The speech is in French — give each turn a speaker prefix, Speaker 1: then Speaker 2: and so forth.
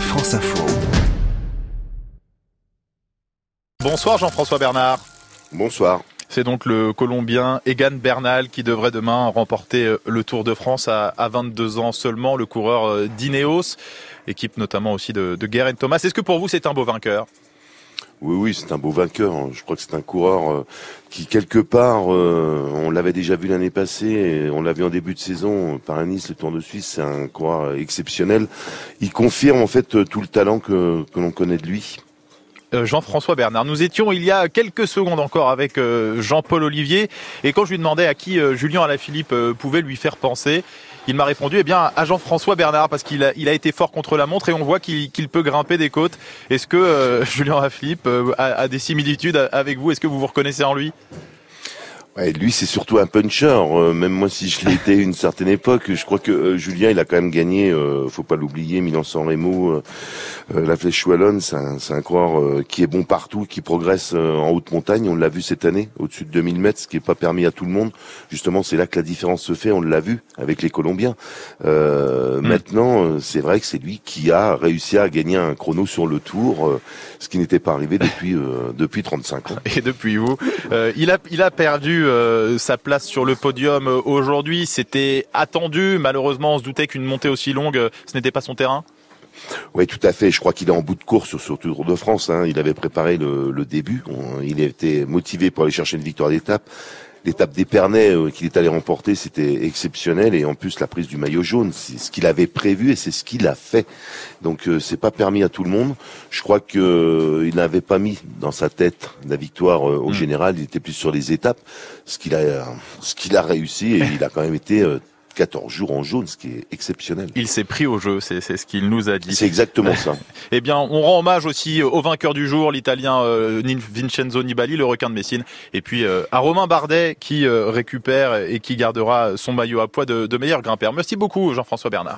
Speaker 1: France Info.
Speaker 2: Bonsoir Jean-François Bernard.
Speaker 3: Bonsoir.
Speaker 2: C'est donc le Colombien Egan Bernal qui devrait demain remporter euh, le Tour de France à, 22 ans seulement, le coureur euh, d'Ineos, équipe notamment aussi de, de Guerin Thomas. Est-ce que pour vous c'est un beau vainqueur?
Speaker 3: Oui, oui, c'est un beau vainqueur. Je crois que c'est un coureur euh, qui, quelque part, on l'avait déjà vu l'année passée, on l'a vu en début de saison par Nice, le Tour de Suisse, c'est un coureur exceptionnel. Il confirme en fait tout le talent que, que l'on connaît de lui.
Speaker 2: Euh, Jean-François Bernard. Nous étions il y a quelques secondes encore avec euh, Jean-Paul Olivier et quand je lui demandais à qui euh, Julien Alaphilippe pouvait lui faire penser, il m'a répondu eh bien à Jean-François Bernard parce qu'il a, été fort contre la montre et on voit qu'il, peut grimper des côtes. Est-ce que Julien Alaphilippe a, a des similitudes avec vous? Est-ce que vous vous reconnaissez en lui?
Speaker 3: Ouais, lui, c'est surtout un puncher. Euh, même moi, si je l'ai été une certaine époque, je crois que euh, Julien, il a quand même gagné. Euh, faut pas l'oublier, Milan-San Remo, la Flèche Wallonne, c'est un, un coureur qui est bon partout, qui progresse en haute montagne. On l'a vu cette année, au-dessus de 2000 mètres, ce qui est pas permis à tout le monde. Justement, c'est là que la différence se fait. On l'a vu avec les Colombiens. Mm. Maintenant, c'est vrai que c'est lui qui a réussi à gagner un chrono sur le Tour, ce qui n'était pas arrivé depuis depuis 35 ans.
Speaker 2: Et depuis vous, il a il a perdu euh, sa place sur le podium euh, aujourd'hui. C'était attendu. Malheureusement, on se doutait qu'une montée aussi longue, euh, ce n'était pas son terrain.
Speaker 3: Oui, tout à fait. Je crois qu'il est en bout de course sur, sur Tour de France. Hein. Il avait préparé le début. il était motivé pour aller chercher une victoire d'étape l'étape d'Épernay euh, qu'il est allé remporter, c'était exceptionnel et en plus la prise du maillot jaune, c'est ce qu'il avait prévu et c'est ce qu'il a fait. Donc euh, c'est pas permis à tout le monde. Je crois que euh, il n'avait pas mis dans sa tête la victoire au mm. général, il était plus sur les étapes, ce qu'il a ce qu'il a réussi et il a quand même été 14 jours en jaune, ce qui est exceptionnel.
Speaker 2: Il s'est pris au jeu, c'est ce qu'il nous a dit.
Speaker 3: C'est exactement ça.
Speaker 2: eh bien, on rend hommage aussi au vainqueur du jour, l'Italien euh, Vincenzo Nibali, le requin de Messine, et puis euh, à Romain Bardet qui euh, récupère et qui gardera son maillot à poids de, de meilleur grimpeur. Merci beaucoup, Jean-François Bernard.